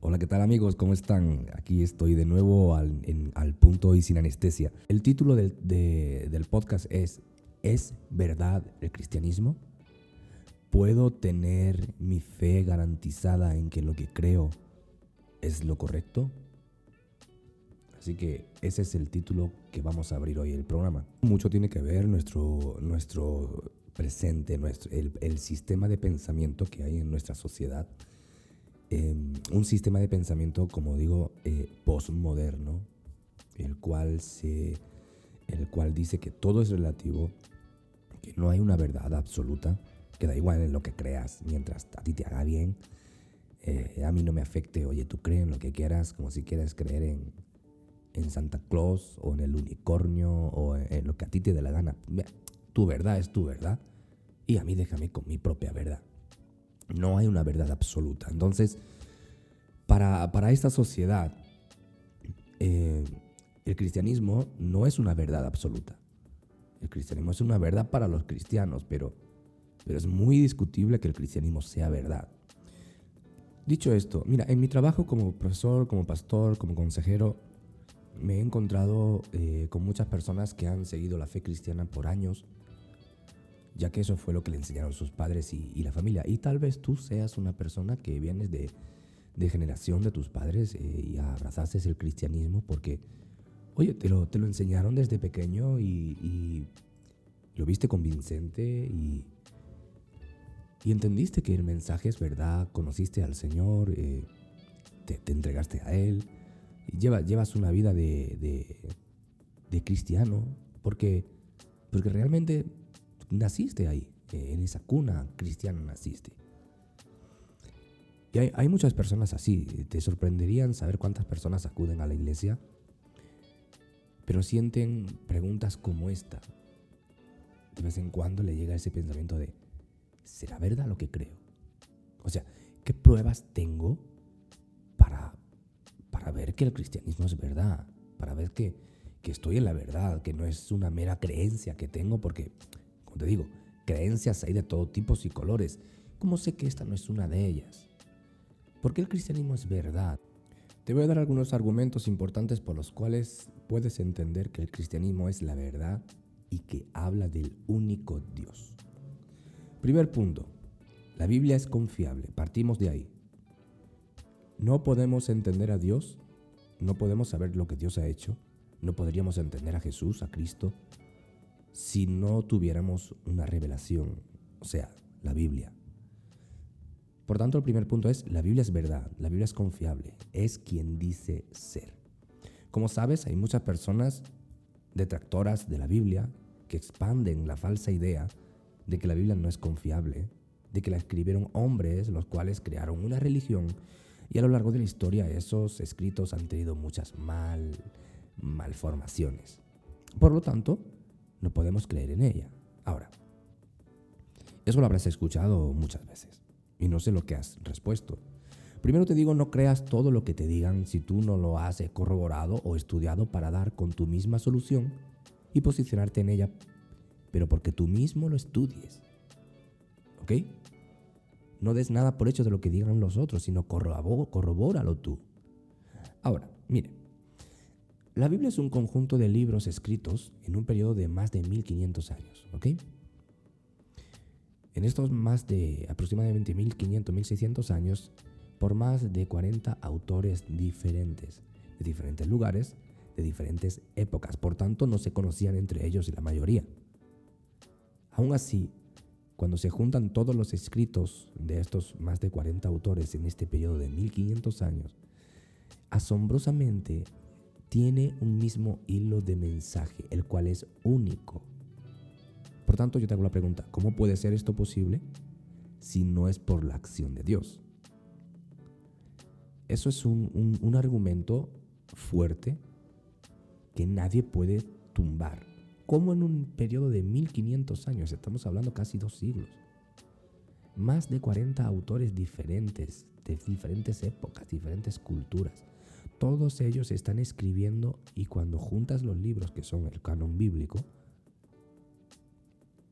Hola, ¿qué tal amigos? ¿Cómo están? Aquí estoy de nuevo al, punto y sin anestesia. El título del, del podcast es ¿Es verdad el cristianismo? ¿Puedo tener mi fe garantizada en que lo que creo es lo correcto? Así que ese es el título que vamos a abrir hoy el programa. Mucho tiene que ver nuestro, nuestro presente, nuestro, el, sistema de pensamiento que hay en nuestra sociedad. Em, un sistema de pensamiento, como digo, eh, postmoderno, el cual, se, el cual dice que todo es relativo, que no hay una verdad absoluta, que da igual en lo que creas, mientras a ti te haga bien, eh, a mí no me afecte, oye, tú crees en lo que quieras, como si quieras creer en, en Santa Claus o en el unicornio o en, lo que a ti te dé la gana. Tu verdad es tu verdad y a mí déjame con mi propia verdad. No hay una verdad absoluta. Entonces, para, esta sociedad, eh, el cristianismo no es una verdad absoluta. El cristianismo es una verdad para los cristianos, pero, pero es muy discutible que el cristianismo sea verdad. Dicho esto, mira, en mi trabajo como profesor, como pastor, como consejero, me he encontrado eh, con muchas personas que han seguido la fe cristiana por años, ya que eso fue lo que le enseñaron sus padres y, la familia. Y tal vez tú seas una persona que vienes de, generación de tus padres eh, y abrazaste el cristianismo porque, oye, te lo, te lo enseñaron desde pequeño y, lo viste convincente y, y, entendiste que el mensaje es verdad, conociste al Señor, eh, te, te entregaste a Él llevas una vida de, cristiano porque, porque realmente naciste ahí, en esa cuna cristiana naciste. Y hay, muchas personas así, te sorprenderían saber cuántas personas acuden a la iglesia, pero sienten preguntas como esta. De vez en cuando le llega ese pensamiento de, ¿será verdad lo que creo? O sea, ¿qué pruebas tengo para ver que el cristianismo es verdad, para ver que, que estoy en la verdad, que no es una mera creencia que tengo, porque, te digo, creencias hay de todo tipo y colores. ¿Cómo sé que esta no es una de ellas? Porque el cristianismo es verdad. Te voy a dar algunos argumentos importantes por los cuales puedes entender que el cristianismo es la verdad y que habla del único Dios. Primer punto, la Biblia es confiable, partimos de ahí. No podemos entender a Dios, no podemos saber lo que Dios ha hecho, no podríamos entender a Jesús, a Cristo, si no tuviéramos una revelación, o sea, la Biblia. Por tanto, el primer punto es, la Biblia es verdad, la Biblia es confiable, es quien dice ser. Como sabes, hay muchas personas detractoras de la Biblia que expanden la falsa idea de que la Biblia no es confiable, de que la escribieron hombres los cuales crearon una religión y a lo largo de la historia esos escritos han tenido muchas mal, malformaciones. Por lo tanto, no podemos creer en ella. Ahora, eso lo habrás escuchado muchas veces y no sé lo que has respuesto. Primero te digo, no creas todo lo que te digan si tú no lo has corroborado o estudiado para dar con tu misma solución y posicionarte en ella, pero porque tú mismo lo estudies. ¿Ok? No des nada por hecho de lo que digan los otros, sino corrobóralo tú. Ahora, mire, la Biblia es un conjunto de libros escritos en un periodo de más de 1500 años, ¿ok? En estos más de aproximadamente 1500, 1600 años, por más de 40 autores diferentes, de diferentes lugares, de diferentes épocas. Por tanto, no se conocían entre ellos la mayoría. Aún así, cuando se juntan todos los escritos de estos más de 40 autores en este periodo de 1500 años, asombrosamente tiene un mismo hilo de mensaje, el cual es único. Por tanto, yo te hago la pregunta, ¿cómo puede ser esto posible si no es por la acción de Dios? Eso es un, argumento fuerte que nadie puede tumbar. ¿Cómo en un periodo de 1500 años, estamos hablando casi dos siglos, más de 40 autores diferentes, de diferentes épocas, diferentes culturas, todos ellos están escribiendo y cuando juntas los libros que son el canon bíblico,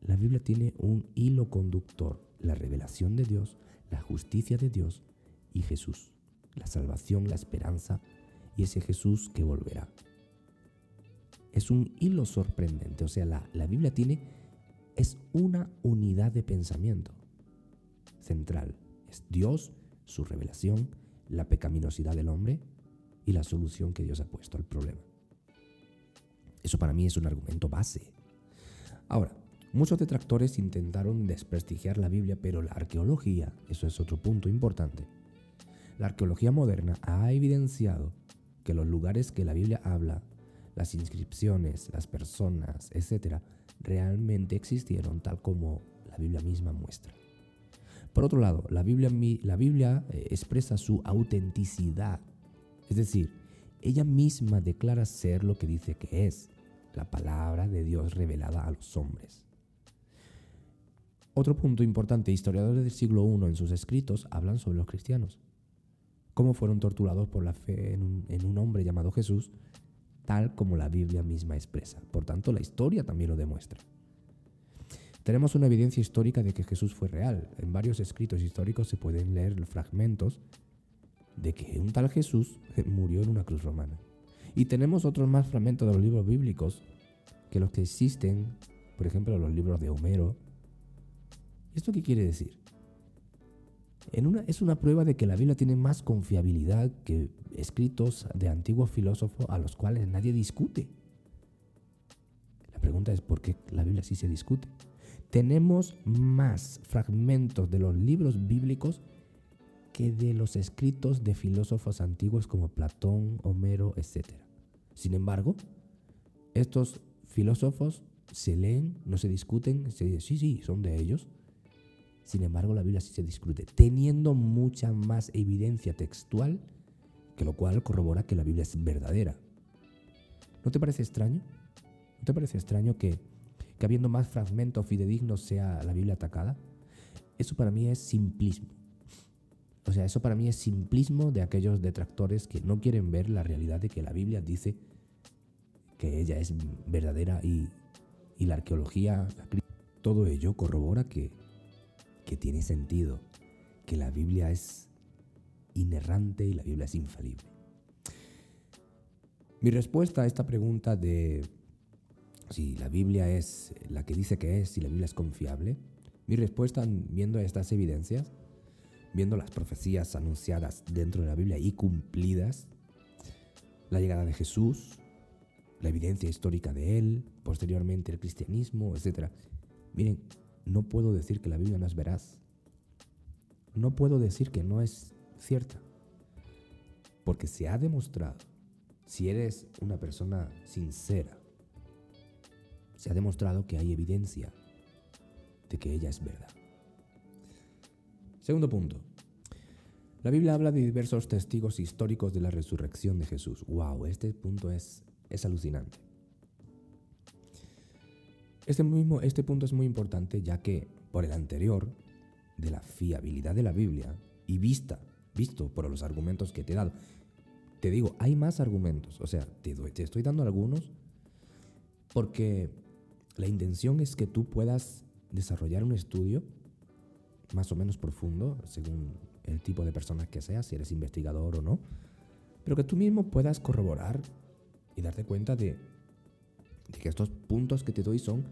la Biblia tiene un hilo conductor, la revelación de Dios, la justicia de Dios y Jesús. la salvación, la esperanza y ese Jesús que volverá. Es un hilo sorprendente, o sea, la, Biblia tiene, es una unidad de pensamiento central. Es Dios, su revelación, la pecaminosidad del hombre y la solución que Dios ha puesto al problema. Eso para mí es un argumento base. Ahora, muchos detractores intentaron desprestigiar la Biblia, pero la arqueología, eso es otro punto importante, la arqueología moderna ha evidenciado que los lugares que la Biblia habla, las inscripciones, las personas, etc., realmente existieron tal como la Biblia misma muestra. Por otro lado, la Biblia, la Biblia eh, expresa su autenticidad, es decir, ella misma declara ser lo que dice que es, la palabra de Dios revelada a los hombres. Otro punto importante, historiadores del siglo I en sus escritos hablan sobre los cristianos, cómo fueron torturados por la fe en un, en un hombre llamado Jesús, tal como la Biblia misma expresa. Por tanto, la historia también lo demuestra. Tenemos una evidencia histórica de que Jesús fue real. En varios escritos históricos se pueden leer fragmentos de que un tal Jesús murió en una cruz romana. Y tenemos otros más fragmentos de los libros bíblicos que los que existen, por ejemplo, los libros de Homero. ¿Esto qué quiere decir? En una, es una prueba de que la Biblia tiene más confiabilidad que escritos de antiguos filósofos a los cuales nadie discute. La pregunta es por qué la Biblia sí se discute tenemos más fragmentos de los libros bíblicos que de los escritos de filósofos antiguos como Platón, Homero, etc. Sin embargo, estos filósofos se leen, no se discuten, se dice, sí, sí, son de ellos. Sin embargo, la Biblia sí se discute, teniendo mucha más evidencia textual, que lo cual corrobora que la Biblia es verdadera. ¿No te parece extraño? ¿No te parece extraño que que habiendo más fragmentos fidedignos sea la Biblia atacada. Eso para mí es simplismo. O sea, eso para mí es simplismo de aquellos detractores que no quieren ver la realidad de que la Biblia dice que ella es verdadera y, la arqueología, todo ello corrobora que, que tiene sentido, que la Biblia es inerrante y la Biblia es infalible. Mi respuesta a esta pregunta de si la Biblia es la que dice que es, si la Biblia es confiable, mi respuesta viendo estas evidencias, viendo las profecías anunciadas dentro de la Biblia y cumplidas, la llegada de Jesús, la evidencia histórica de él, posteriormente el cristianismo, etc. Miren, no puedo decir que la Biblia no es veraz. No puedo decir que no es cierta. Porque se ha demostrado, si eres una persona sincera, se ha demostrado que hay evidencia de que ella es verdad. Segundo punto. La Biblia habla de diversos testigos históricos de la resurrección de Jesús. ¡Wow! Este punto es, es alucinante. Este, mismo, este punto es muy importante ya que por el anterior, de la fiabilidad de la Biblia y vista, visto por los argumentos que te he dado, te digo, hay más argumentos. O sea, te, te estoy dando algunos porque la intención es que tú puedas desarrollar un estudio más o menos profundo, según el tipo de persona que seas, si eres investigador o no, pero que tú mismo puedas corroborar y darte cuenta de, que estos puntos que te doy son,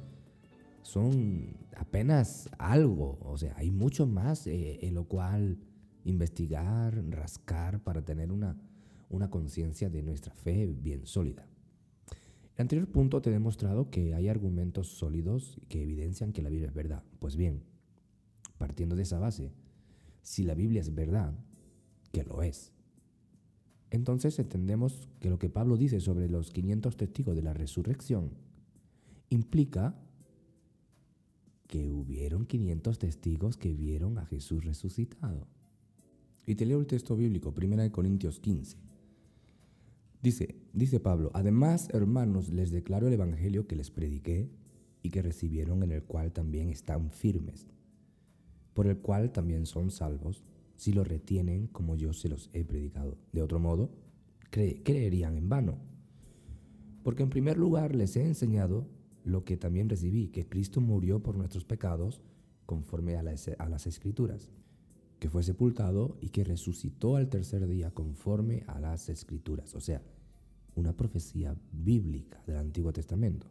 son apenas algo, o sea, hay mucho más eh, en lo cual investigar, rascar para tener una, una conciencia de nuestra fe bien sólida. El anterior punto te he demostrado que hay argumentos sólidos que evidencian que la Biblia es verdad. Pues bien, partiendo de esa base, si la Biblia es verdad, que lo es, entonces entendemos que lo que Pablo dice sobre los 500 testigos de la resurrección implica que hubieron 500 testigos que vieron a Jesús resucitado. Y te leo el texto bíblico, 1 Corintios 15. Dice, dice Pablo, además, hermanos, les declaro el Evangelio que les prediqué y que recibieron en el cual también están firmes, por el cual también son salvos, si lo retienen como yo se los he predicado. De otro modo, creerían en vano. Porque en primer lugar les he enseñado lo que también recibí, que Cristo murió por nuestros pecados conforme a las, a las escrituras que fue sepultado y que resucitó al tercer día conforme a las escrituras. O sea, una profecía bíblica del Antiguo Testamento.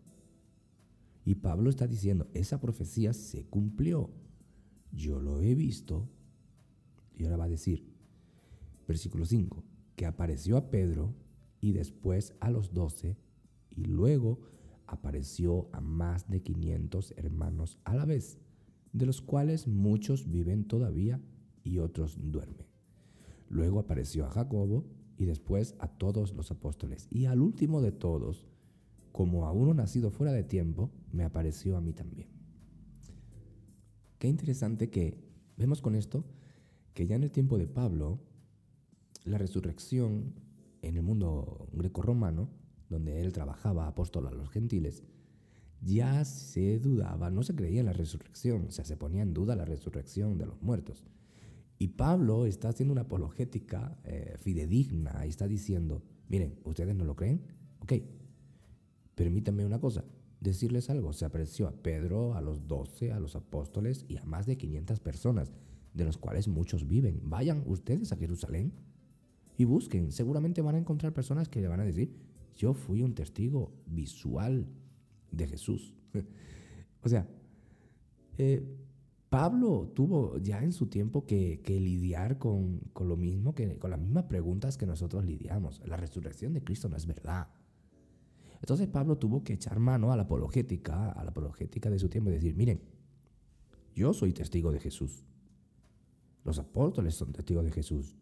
Y Pablo está diciendo, esa profecía se cumplió. Yo lo he visto. Y ahora va a decir, versículo 5, que apareció a Pedro y después a los doce y luego apareció a más de 500 hermanos a la vez, de los cuales muchos viven todavía y otros duermen. Luego apareció a Jacobo y después a todos los apóstoles. Y al último de todos, como a uno nacido fuera de tiempo, me apareció a mí también. Qué interesante que vemos con esto que ya en el tiempo de Pablo, la resurrección en el mundo greco-romano, donde él trabajaba apóstol a los gentiles, ya se dudaba, no se creía en la resurrección, o sea, se ponía en duda la resurrección de los muertos. Y Pablo está haciendo una apologética eh, fidedigna y está diciendo, miren, ¿ustedes no lo creen? Ok, permítanme una cosa, decirles algo. Se apareció a Pedro, a los doce, a los apóstoles y a más de 500 personas, de los cuales muchos viven. Vayan ustedes a Jerusalén y busquen. Seguramente van a encontrar personas que le van a decir, yo fui un testigo visual de Jesús. o sea, eh, Pablo tuvo ya en su tiempo que, lidiar con, lo mismo, que, con las mismas preguntas que nosotros lidiamos. La resurrección de Cristo no es verdad. Entonces Pablo tuvo que echar mano a la apologética, a la apologética de su tiempo y decir, miren, yo soy testigo de Jesús. Los apóstoles son testigos de Jesús.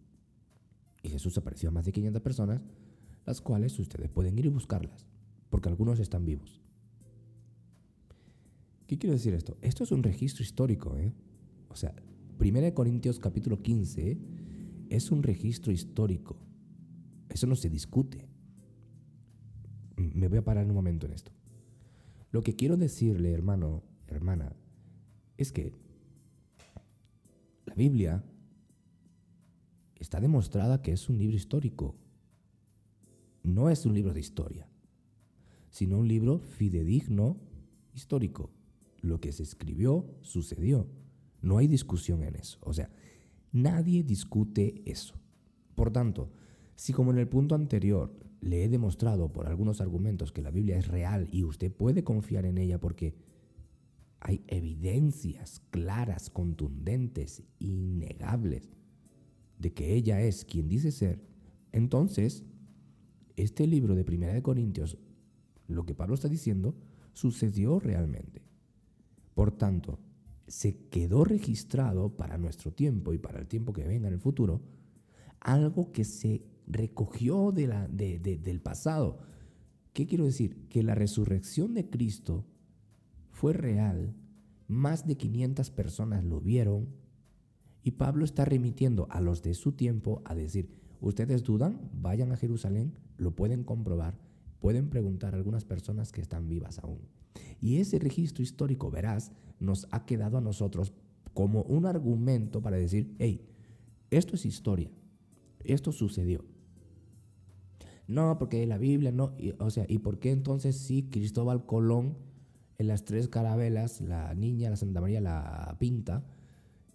Y Jesús apareció a más de 500 personas, las cuales ustedes pueden ir y buscarlas, porque algunos están vivos. ¿Qué quiero decir esto? Esto es un registro histórico, ¿eh? O sea, 1 Corintios capítulo 15 es un registro histórico. Eso no se discute. Me voy a parar un momento en esto. Lo que quiero decirle, hermano, hermana, es que la Biblia está demostrada que es un libro histórico. No es un libro de historia, sino un libro fidedigno histórico lo que se escribió sucedió. No hay discusión en eso. O sea, nadie discute eso. Por tanto, si como en el punto anterior le he demostrado por algunos argumentos que la Biblia es real y usted puede confiar en ella porque hay evidencias claras, contundentes, innegables de que ella es quien dice ser, entonces este libro de Primera de Corintios, lo que Pablo está diciendo, sucedió realmente. Por tanto, se quedó registrado para nuestro tiempo y para el tiempo que venga en el futuro, algo que se recogió de la, del pasado. ¿Qué quiero decir? Que la resurrección de Cristo fue real, más de 500 personas lo vieron, y Pablo está remitiendo a los de su tiempo a decir, ustedes dudan, vayan a Jerusalén, lo pueden comprobar, pueden preguntar a algunas personas que están vivas aún. Y ese registro histórico, verás, nos ha quedado a nosotros como un argumento para decir, hey, esto es historia, esto sucedió. No, porque la Biblia no, o sea, ¿y por qué entonces sí Cristóbal Colón en las tres carabelas, la niña, la Santa María, la Pinta,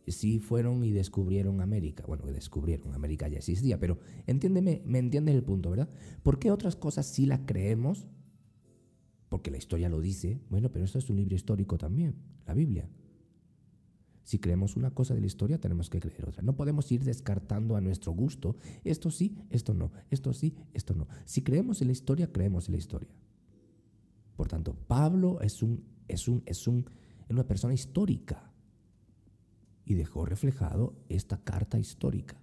sí fueron y descubrieron América? Bueno, descubrieron, América ya existía, pero entiéndeme, me entiendes el punto, ¿verdad? ¿Por qué otras cosas sí las creemos porque la historia lo dice, bueno, pero esto es un libro histórico también, la Biblia. Si creemos una cosa de la historia, tenemos que creer otra. No podemos ir descartando a nuestro gusto, esto sí, esto no, esto sí, esto no. Si creemos en la historia, creemos en la historia. Por tanto, Pablo es, un, es, un, es, un, una persona histórica y dejó reflejado esta carta histórica,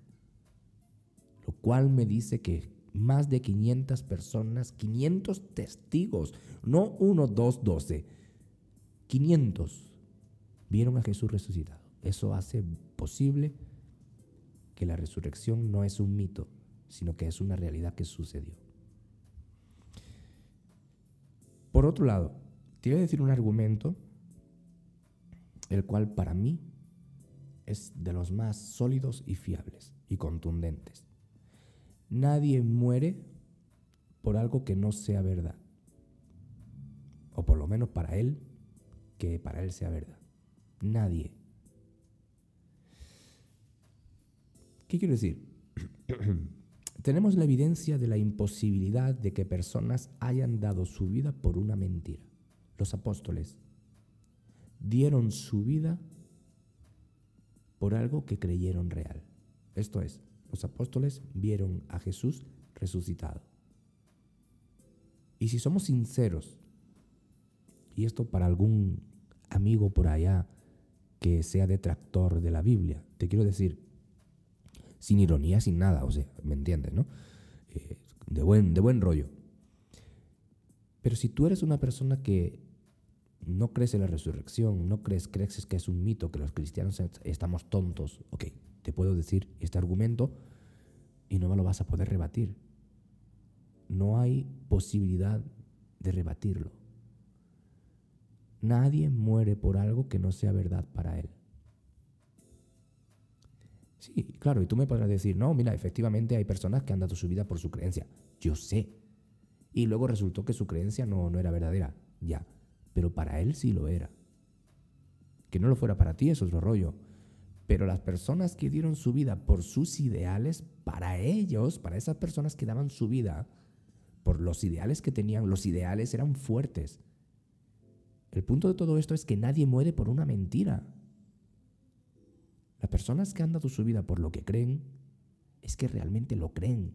lo cual me dice que más de 500 personas, 500 testigos, no uno, dos, doce, 500 vieron a Jesús resucitado. Eso hace posible que la resurrección no es un mito, sino que es una realidad que sucedió. Por otro lado, te voy a decir un argumento, el cual para mí es de los más sólidos y fiables y contundentes. Nadie muere por algo que no sea verdad. O por lo menos para él, que para él sea verdad. Nadie. ¿Qué quiero decir? Tenemos la evidencia de la imposibilidad de que personas hayan dado su vida por una mentira. Los apóstoles dieron su vida por algo que creyeron real. Esto es, los apóstoles vieron a Jesús resucitado. Y si somos sinceros, y esto para algún amigo por allá que sea detractor de la Biblia, te quiero decir, sin ironía, sin nada, o sea, ¿me entiendes, no? Eh, de, buen, de buen rollo. Pero si tú eres una persona que no crees en la resurrección, no crees, crees que es un mito, que los cristianos estamos tontos, ok, te puedo decir este argumento y no me lo vas a poder rebatir. No hay posibilidad de rebatirlo. Nadie muere por algo que no sea verdad para él. Sí, claro, y tú me podrás decir, no, mira, efectivamente hay personas que han dado su vida por su creencia. Yo sé. Y luego resultó que su creencia no, no era verdadera. Ya. Pero para él sí lo era. Que no lo fuera para ti, eso es lo rollo. Pero las personas que dieron su vida por sus ideales, para ellos, para esas personas que daban su vida por los ideales que tenían, los ideales eran fuertes. El punto de todo esto es que nadie muere por una mentira. Las personas que han dado su vida por lo que creen, es que realmente lo creen.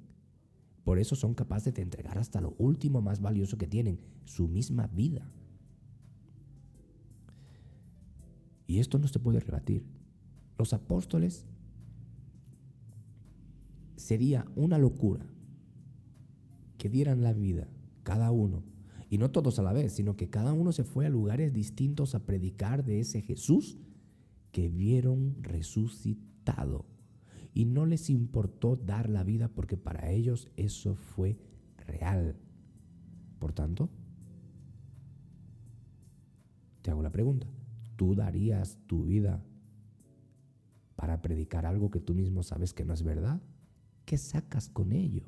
Por eso son capaces de entregar hasta lo último más valioso que tienen, su misma vida. Y esto no se puede rebatir. Los apóstoles sería una locura que dieran la vida, cada uno, y no todos a la vez, sino que cada uno se fue a lugares distintos a predicar de ese Jesús que vieron resucitado. Y no les importó dar la vida porque para ellos eso fue real. Por tanto, te hago la pregunta, ¿tú darías tu vida para predicar algo que tú mismo sabes que no es verdad? ¿Qué sacas con ello?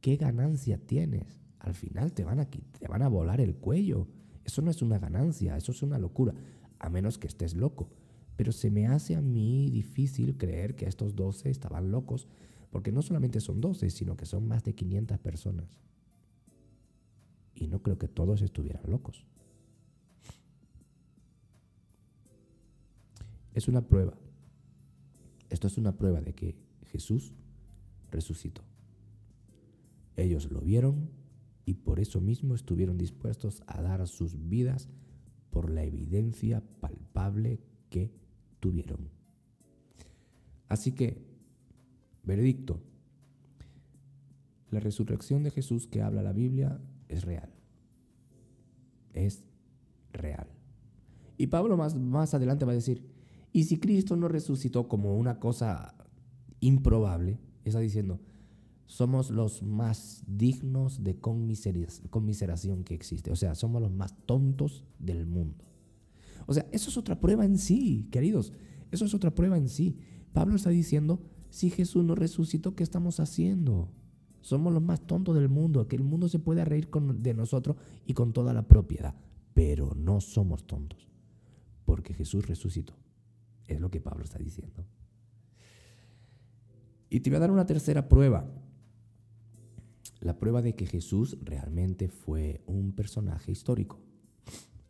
¿Qué ganancia tienes? Al final te van a, te van a volar el cuello. Eso no es una ganancia, eso es una locura a menos que estés loco. Pero se me hace a mí difícil creer que estos 12 estaban locos, porque no solamente son 12, sino que son más de 500 personas. Y no creo que todos estuvieran locos. Es una prueba. Esto es una prueba de que Jesús resucitó. Ellos lo vieron y por eso mismo estuvieron dispuestos a dar sus vidas por la evidencia palpable que tuvieron. Así que, veredicto, la resurrección de Jesús que habla la Biblia es real. Es real. Y Pablo más, más adelante va a decir, y si Cristo no resucitó como una cosa improbable, está diciendo, somos los más dignos de conmiseración que existe. O sea, somos los más tontos del mundo. O sea, eso es otra prueba en sí, queridos. Eso es otra prueba en sí. Pablo está diciendo, si Jesús no resucitó, ¿qué estamos haciendo? Somos los más tontos del mundo, que el mundo se puede reír de nosotros y con toda la propiedad. Pero no somos tontos, porque Jesús resucitó. Es lo que Pablo está diciendo. Y te voy a dar una tercera prueba la prueba de que Jesús realmente fue un personaje histórico.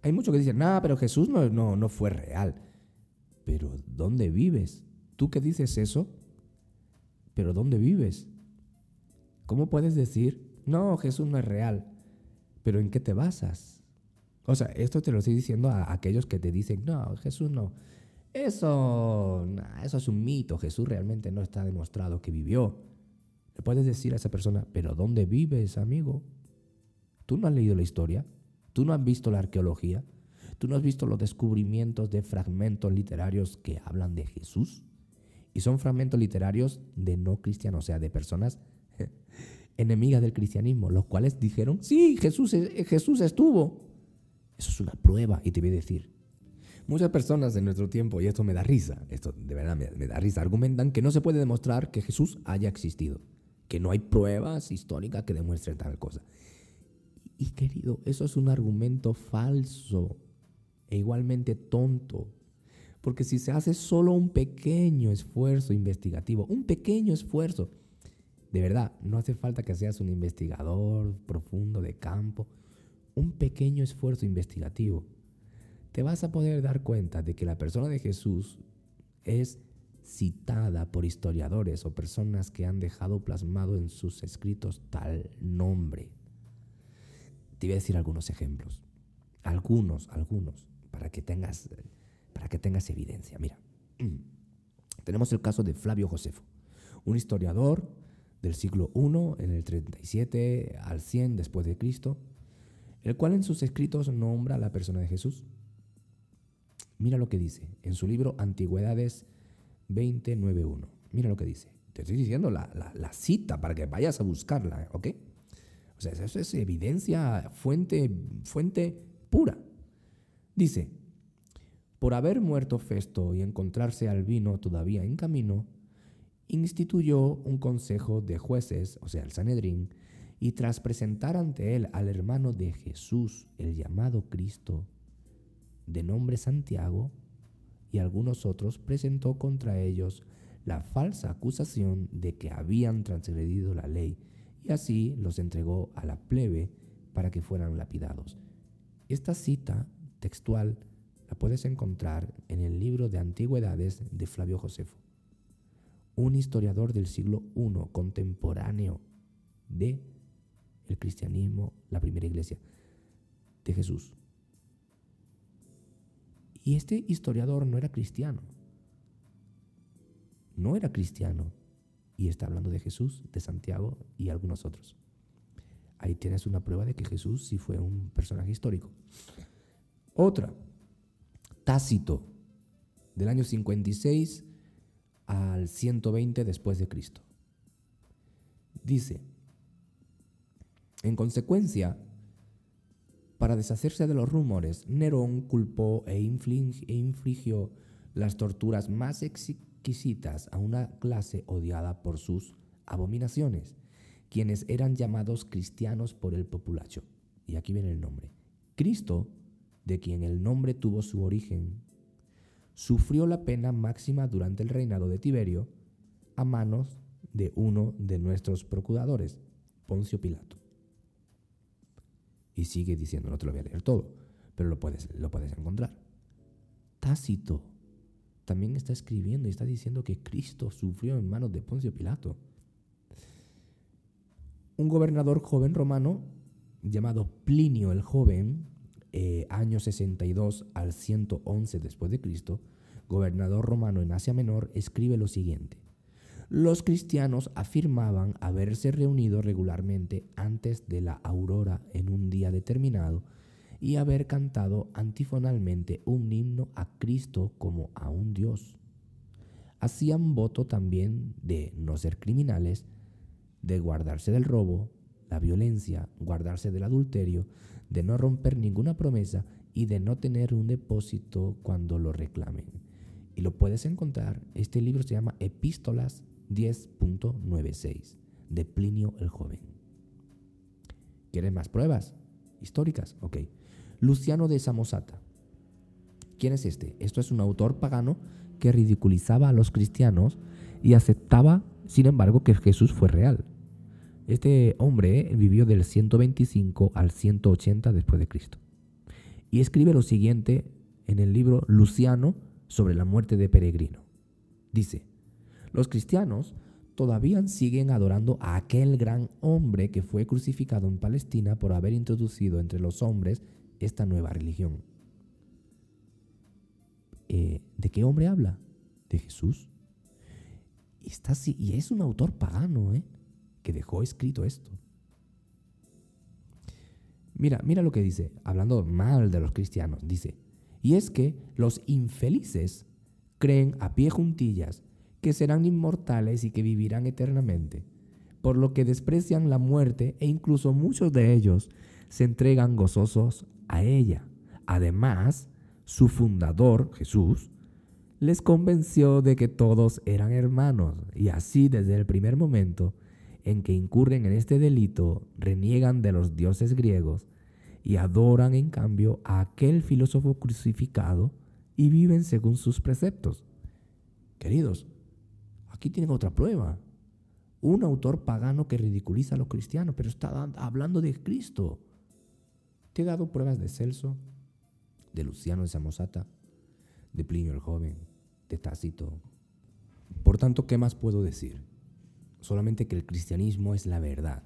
Hay muchos que dicen, no, pero Jesús no, no, no fue real. Pero ¿dónde vives? ¿Tú qué dices eso? Pero ¿dónde vives? ¿Cómo puedes decir, no, Jesús no es real? Pero ¿en qué te basas? O sea, esto te lo estoy diciendo a aquellos que te dicen, no, Jesús no. Eso, eso es un mito. Jesús realmente no está demostrado que vivió. Puedes decir a esa persona, pero ¿dónde vives, amigo? ¿Tú no has leído la historia? ¿Tú no has visto la arqueología? ¿Tú no has visto los descubrimientos de fragmentos literarios que hablan de Jesús? Y son fragmentos literarios de no cristianos, o sea, de personas enemigas del cristianismo, los cuales dijeron, sí, Jesús, Jesús estuvo. Eso es una prueba, y te voy a decir, muchas personas en nuestro tiempo, y esto me da risa, esto de verdad me da risa, argumentan que no se puede demostrar que Jesús haya existido que no hay pruebas históricas que demuestren tal cosa. Y querido, eso es un argumento falso e igualmente tonto, Porque si se hace solo un pequeño esfuerzo investigativo, un pequeño esfuerzo, de verdad, no hace falta que seas un investigador profundo de campo, un pequeño esfuerzo investigativo, te vas a poder dar cuenta de que la persona de Jesús es citada por historiadores o personas que han dejado plasmado en sus escritos tal nombre. Te voy a decir algunos ejemplos. Algunos, algunos, para que tengas, para que tengas evidencia. Mira, tenemos el caso de Flavio Josefo, un historiador del siglo I, en el 37 al 100 después de Cristo, el cual en sus escritos nombra a la persona de Jesús. Mira lo que dice en su libro Antigüedades 291. Mira lo que dice. Te estoy diciendo la, cita para que vayas a buscarla, ¿ok? O sea, eso es evidencia, fuente, fuente pura. Dice, por haber muerto Festo y encontrarse al vino todavía en camino, instituyó un consejo de jueces, o sea, el Sanedrín, y tras presentar ante él al hermano de Jesús, el llamado Cristo, de nombre Santiago, y algunos otros, presentó contra ellos la falsa acusación de que habían transgredido la ley, y así los entregó a la plebe para que fueran lapidados. Esta cita textual la puedes encontrar en el libro de Antigüedades de Flavio Josefo, un historiador del siglo I contemporáneo de el cristianismo, la primera iglesia de Jesús. Y este historiador no era cristiano. No era cristiano. Y está hablando de Jesús, de Santiago y algunos otros. Ahí tienes una prueba de que Jesús sí fue un personaje histórico. Otra, Tácito, del año 56 al 120 después de Cristo. Dice, en consecuencia, para deshacerse de los rumores, Nerón culpó e, e infligió las torturas más exquisitas a una clase odiada por sus abominaciones, quienes eran llamados cristianos por el populacho. Y aquí viene el nombre. Cristo, de quien el nombre tuvo su origen, sufrió la pena máxima durante el reinado de Tiberio a manos de uno de nuestros procuradores, Poncio Pilato. Y sigue diciendo, no te lo voy a leer todo, pero lo puedes, lo puedes encontrar. Tácito también está escribiendo y está diciendo que Cristo sufrió en manos de Poncio Pilato. Un gobernador joven romano llamado Plinio el Joven, eh, año 62 al 111 después de Cristo, gobernador romano en Asia Menor, escribe lo siguiente los cristianos afirmaban haberse reunido regularmente antes de la aurora en un día determinado y haber cantado antifonalmente un himno a Cristo como a un Dios. Hacían voto también de no ser criminales, de guardarse del robo, la violencia, guardarse del adulterio, de no romper ninguna promesa y de no tener un depósito cuando lo reclamen. Y lo puedes encontrar, este libro se llama Epístolas 10.96 de Plinio el Joven. ¿Quieres más pruebas? Históricas, ok. Luciano de Samosata. ¿Quién es este? Esto es un autor pagano que ridiculizaba a los cristianos y aceptaba, sin embargo, que Jesús fue real. Este hombre vivió del 125 al 180 después de Cristo. Y escribe lo siguiente en el libro Luciano sobre la muerte de Peregrino. Dice, los cristianos todavía siguen adorando a aquel gran hombre que fue crucificado en Palestina por haber introducido entre los hombres esta nueva religión. Eh, ¿De qué hombre habla? De Jesús. Y, está, y es un autor pagano ¿eh? que dejó escrito esto. Mira, mira lo que dice, hablando mal de los cristianos, dice, y es que los infelices creen a pie juntillas que serán inmortales y que vivirán eternamente, por lo que desprecian la muerte e incluso muchos de ellos se entregan gozosos a ella. Además, su fundador, Jesús, les convenció de que todos eran hermanos y así desde el primer momento en que incurren en este delito reniegan de los dioses griegos y adoran en cambio a aquel filósofo crucificado y viven según sus preceptos. Queridos, aquí tienen otra prueba. Un autor pagano que ridiculiza a los cristianos, pero está hablando de Cristo. Te he dado pruebas de Celso, de Luciano de Samosata, de Plinio el Joven, de Tácito. Por tanto, ¿qué más puedo decir? Solamente que el cristianismo es la verdad.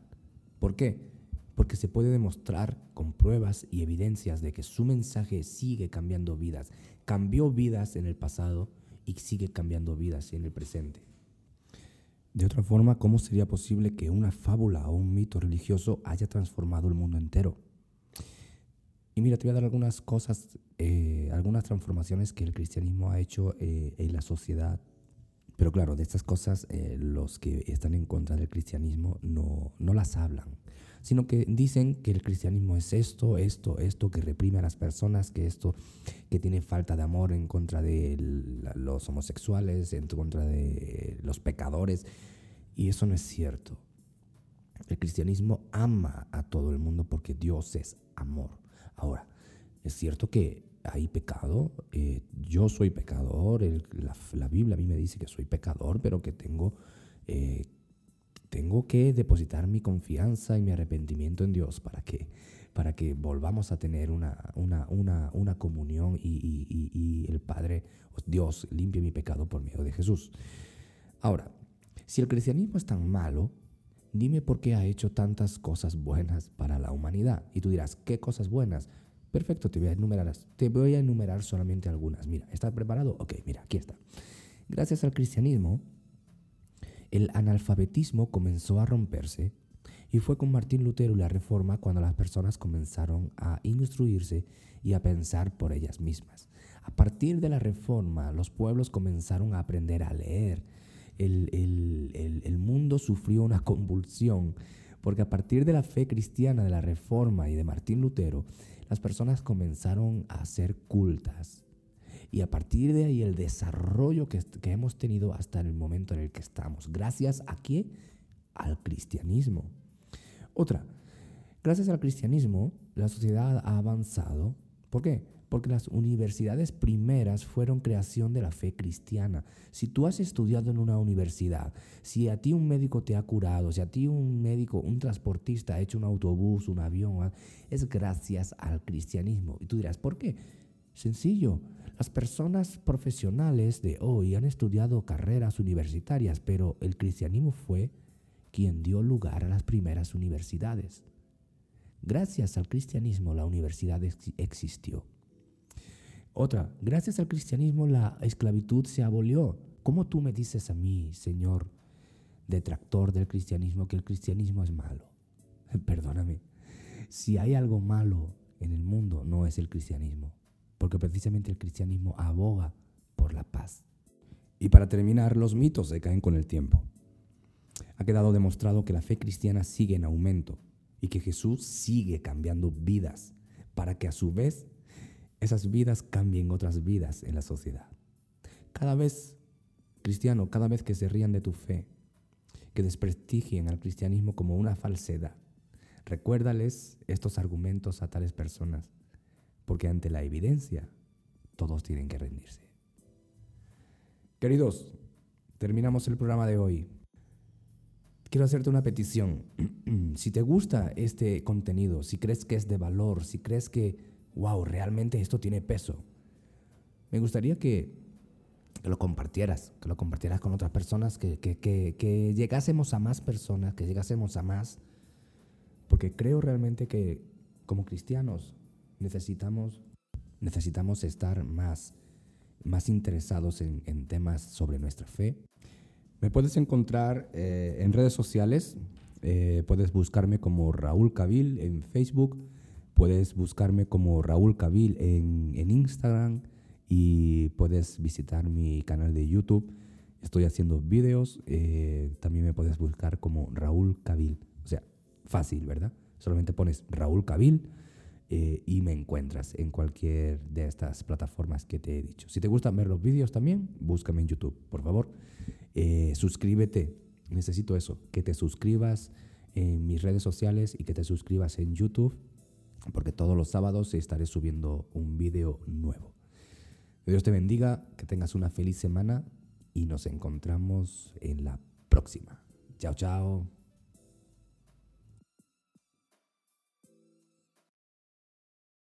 ¿Por qué? Porque se puede demostrar con pruebas y evidencias de que su mensaje sigue cambiando vidas. Cambió vidas en el pasado y sigue cambiando vidas en el presente. De otra forma, ¿cómo sería posible que una fábula o un mito religioso haya transformado el mundo entero? Y mira, te voy a dar algunas cosas, eh, algunas transformaciones que el cristianismo ha hecho eh, en la sociedad. Pero claro, de estas cosas eh, los que están en contra del cristianismo no, no las hablan, sino que dicen que el cristianismo es esto, esto, esto, que reprime a las personas, que esto, que tiene falta de amor en contra de los homosexuales, en contra de los pecadores. Y eso no es cierto. El cristianismo ama a todo el mundo porque Dios es amor. Ahora, es cierto que hay pecado, eh, yo soy pecador, la, Biblia a mí me dice que soy pecador, pero que tengo, eh, tengo que depositar mi confianza y mi arrepentimiento en Dios para que, para que volvamos a tener una, una, una, una comunión y, y, y, el Padre, Dios, limpie mi pecado por medio de Jesús. Ahora, si el cristianismo es tan malo, dime por qué ha hecho tantas cosas buenas para la humanidad. Y tú dirás, ¿qué cosas buenas? Perfecto, te voy a enumerar, te voy a enumerar solamente algunas. Mira, ¿estás preparado? Ok, mira, aquí está. Gracias al cristianismo, el analfabetismo comenzó a romperse y fue con Martín Lutero y la Reforma cuando las personas comenzaron a instruirse y a pensar por ellas mismas. A partir de la Reforma, los pueblos comenzaron a aprender a leer, el, mundo sufrió una convulsión, porque a partir de la fe cristiana, de la Reforma y de Martín Lutero, las personas comenzaron a ser cultas. Y a partir de ahí el desarrollo que, que hemos tenido hasta el momento en el que estamos. Gracias a qué? Al cristianismo. Otra, gracias al cristianismo la sociedad ha avanzado. ¿Por qué? porque las universidades primeras fueron creación de la fe cristiana. Si tú has estudiado en una universidad, si a ti un médico te ha curado, si a ti un médico, un transportista ha hecho un autobús, un avión, ah, es gracias al cristianismo. Y tú dirás, ¿por qué? Sencillo. Las personas profesionales de hoy han estudiado carreras universitarias, pero el cristianismo fue quien dio lugar a las primeras universidades. Gracias al cristianismo la universidad existió. Otra, gracias al cristianismo la esclavitud se abolió. ¿Cómo tú me dices a mí, Señor, detractor del cristianismo, que el cristianismo es malo? Perdóname. Si hay algo malo en el mundo, no es el cristianismo, porque precisamente el cristianismo aboga por la paz. Y para terminar, los mitos se caen con el tiempo. Ha quedado demostrado que la fe cristiana sigue en aumento y que Jesús sigue cambiando vidas para que a su vez esas vidas cambien otras vidas en la sociedad. Cada vez, cristiano, cada vez que se rían de tu fe, que desprestigien al cristianismo como una falsedad, recuérdales estos argumentos a tales personas, porque ante la evidencia todos tienen que rendirse. Queridos, terminamos el programa de hoy. Quiero hacerte una petición. si te gusta este contenido, si crees que es de valor, si crees que wow, realmente esto tiene peso. Me gustaría que, lo compartieras, que lo compartieras con otras personas, que, que, llegásemos a más personas, que llegásemos a más, porque creo realmente que como cristianos necesitamos, necesitamos estar más, más interesados en, temas sobre nuestra fe. Me puedes encontrar eh, en redes sociales, eh, puedes buscarme como Raúl Cabil en Facebook, Puedes buscarme como Raúl Cabil en, Instagram y puedes visitar mi canal de YouTube. Estoy haciendo videos. Eh, también me puedes buscar como Raúl Cabil. O sea, fácil, ¿verdad? Solamente pones Raúl Cabil eh, y me encuentras en cualquier de estas plataformas que te he dicho. Si te gustan ver los vídeos también, búscame en YouTube, por favor. Eh, suscríbete. Necesito eso, que te suscribas en mis redes sociales y que te suscribas en YouTube porque todos los sábados estaré subiendo un vídeo nuevo. Dios te bendiga, que tengas una feliz semana y nos encontramos en la próxima. Chao, chao.